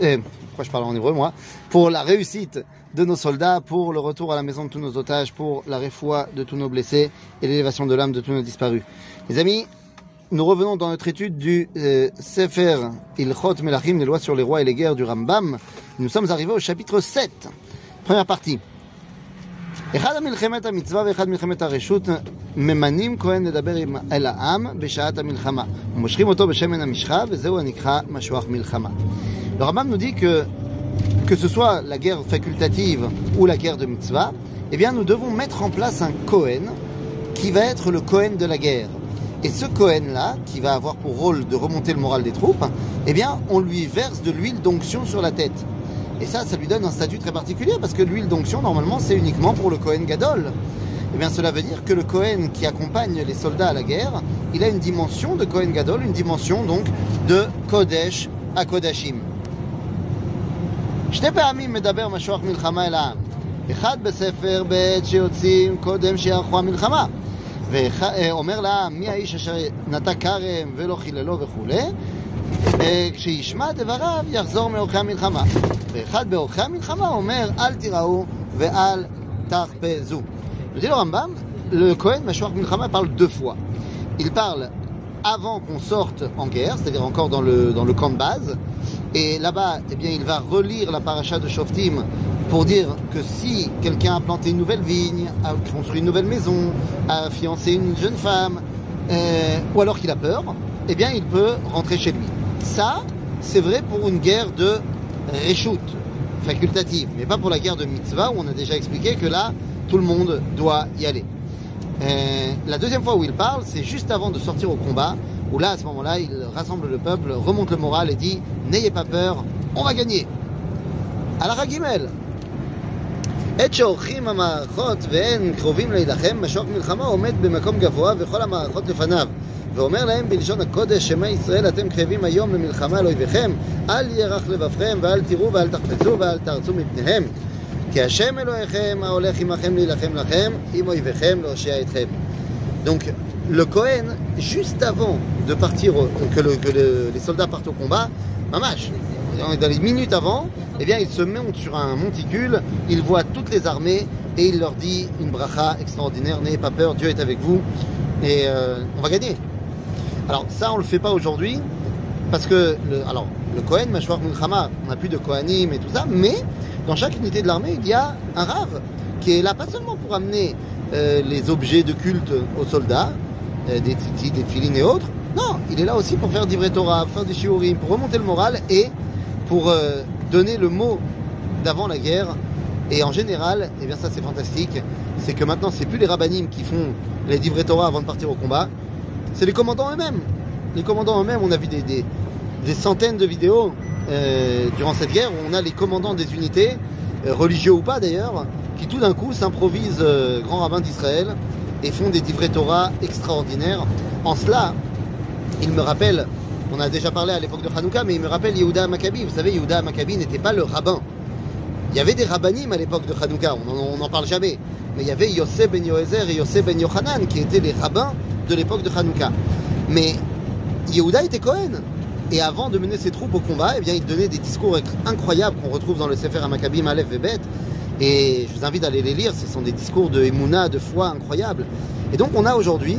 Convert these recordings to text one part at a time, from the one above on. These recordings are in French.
Eh, pourquoi je parle en hébreu moi Pour la réussite de nos soldats, pour le retour à la maison de tous nos otages, pour la réfoua de tous nos blessés et l'élévation de l'âme de tous nos disparus. Les amis, nous revenons dans notre étude du euh, Sefer Ilchot Melachim, les lois sur les rois et les guerres du Rambam. Nous sommes arrivés au chapitre 7, première partie. אחד המלחמת המצווה ואחד מלחמת הרשות ממנים כהן לדבר אל העם בשעת המלחמה ומושכים אותו בשמן המשחה וזהו הנקרא משוח מלחמה le Rambam nous dit que que ce soit la guerre facultative ou la guerre de mitzvah, eh bien nous devons mettre en place un Kohen qui va être le Kohen de la guerre. Et ce Kohen-là, qui va avoir pour rôle de remonter le moral des troupes, eh bien on lui verse de l'huile d'onction sur la tête. Et ça, ça lui donne un statut très particulier parce que l'huile d'onction, normalement, c'est uniquement pour le Kohen Gadol. Eh bien, cela veut dire que le Kohen qui accompagne les soldats à la guerre, il a une dimension de Kohen Gadol, une dimension donc de Kodesh à Kodashim. שתי פעמים מדבר משוח מלחמה אל העם. אחד בספר בעת שיוצאים קודם שיערכו המלחמה. ואומר לעם, מי האיש אשר נטע כרם ולא חיללו וכולי, וכשישמע דבריו יחזור מאורחי המלחמה. ואחד באורחי המלחמה אומר, אל תיראו ואל תחפזו. Je dis le Rambam, le Kohen Mashuach Milchama parle deux fois. Il parle avant qu'on sorte en guerre, c'est-à-dire encore dans le, dans le camp de base, Et là-bas, eh bien, il va relire la paracha de Shoftim pour dire que si quelqu'un a planté une nouvelle vigne, a construit une nouvelle maison, a fiancé une jeune femme, euh, ou alors qu'il a peur, eh bien, il peut rentrer chez lui. Ça, c'est vrai pour une guerre de reshoot, facultative, mais pas pour la guerre de mitzvah où on a déjà expliqué que là, tout le monde doit y aller. Euh, la deuxième fois où il parle, c'est juste avant de sortir au combat, où là, à ce moment-là, il rassemble le peuple, remonte le moral et dit N'ayez pas peur, on va gagner. À la Ragimel. עת שעורכים המערכות ואין קרובים להילחם, משוק מלחמה עומד במקום גבוה וכל המערכות לפניו. ואומר להם בלשון הקודש, שמע ישראל אתם קרבים היום למלחמה על אויביכם, אל ירח לבבכם ואל תראו ואל תחפצו ואל תרצו מפניהם. כי השם אלוהיכם ההולך עמכם להילחם לכם, עם אויביכם להושיע אתכם. Donc, le Cohen, juste avant de partir, que, le, que le, les soldats partent au combat, mamash, dans les minutes avant, eh bien, il se monte sur un monticule, il voit toutes les armées et il leur dit une bracha extraordinaire, n'ayez pas peur, Dieu est avec vous et euh, on va gagner. Alors ça, on le fait pas aujourd'hui parce que, le, alors, le Kohen, Mashwar Mulchama, on n'a plus de Kohanim et tout ça, mais dans chaque unité de l'armée, il y a un rave qui est là pas seulement pour amener euh, les objets de culte aux soldats, euh, des tzitzit, des filines et autres. Non, il est là aussi pour faire d'ivret Torah, pour faire des shiurim, pour remonter le moral et pour euh, donner le mot d'avant la guerre. Et en général, et eh bien ça c'est fantastique, c'est que maintenant c'est plus les rabbinim qui font les divrei Torah avant de partir au combat, c'est les commandants eux-mêmes. Les commandants eux-mêmes, on a vu des, centaines de vidéos euh, durant cette guerre où on a les commandants des unités, euh, religieux ou pas d'ailleurs, qui tout d'un coup s'improvisent euh, grand rabbin d'Israël et font des divrei Torah extraordinaires. En cela, il me rappelle, on a déjà parlé à l'époque de Hanouka, mais il me rappelle Yehuda Maccabi. Vous savez, Yehuda Maccabi n'était pas le rabbin. Il y avait des rabbinim à l'époque de Hanouka, on n'en parle jamais. Mais il y avait Yosef ben Yoezer et Yosef ben Yochanan qui étaient les rabbins de l'époque de Hanouka. Mais Yehuda était Cohen. Et avant de mener ses troupes au combat, eh bien, il donnait des discours incroyables qu'on retrouve dans le Sefer Maccabi Malef Vebet. Et je vous invite à aller les lire, ce sont des discours de Emouna, de foi incroyables. Et donc on a aujourd'hui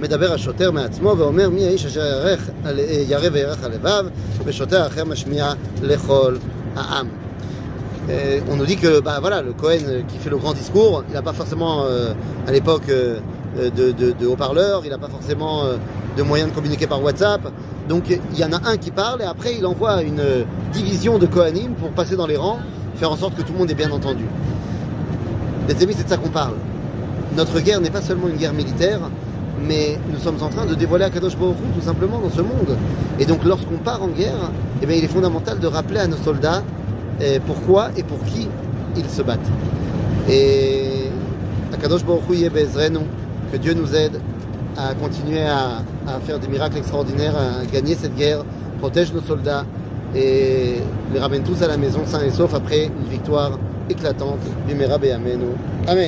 מדבר השוטר מעצמו ואומר מי האיש אשר ירך, ירא וירך הלבב ושוטר אחר משמיע לכל העם Euh, on nous dit que bah, voilà, le Cohen qui fait le grand discours, il n'a pas forcément euh, à l'époque euh, de, de, de haut-parleurs, il n'a pas forcément euh, de moyens de communiquer par WhatsApp. Donc il y en a un qui parle et après il envoie une division de Kohanim pour passer dans les rangs, faire en sorte que tout le monde ait bien entendu. Les amis, c'est de ça qu'on parle. Notre guerre n'est pas seulement une guerre militaire, mais nous sommes en train de dévoiler Akadosh Baruch Hu, tout simplement dans ce monde. Et donc lorsqu'on part en guerre, eh bien, il est fondamental de rappeler à nos soldats et pourquoi et pour qui ils se battent. Et Akadosh Baruch Hu Bezrenu, que Dieu nous aide à continuer à, faire des miracles extraordinaires, à gagner cette guerre, protège nos soldats et les ramène tous à la maison sains et saufs après une victoire éclatante. Bimera Amenu. Amen.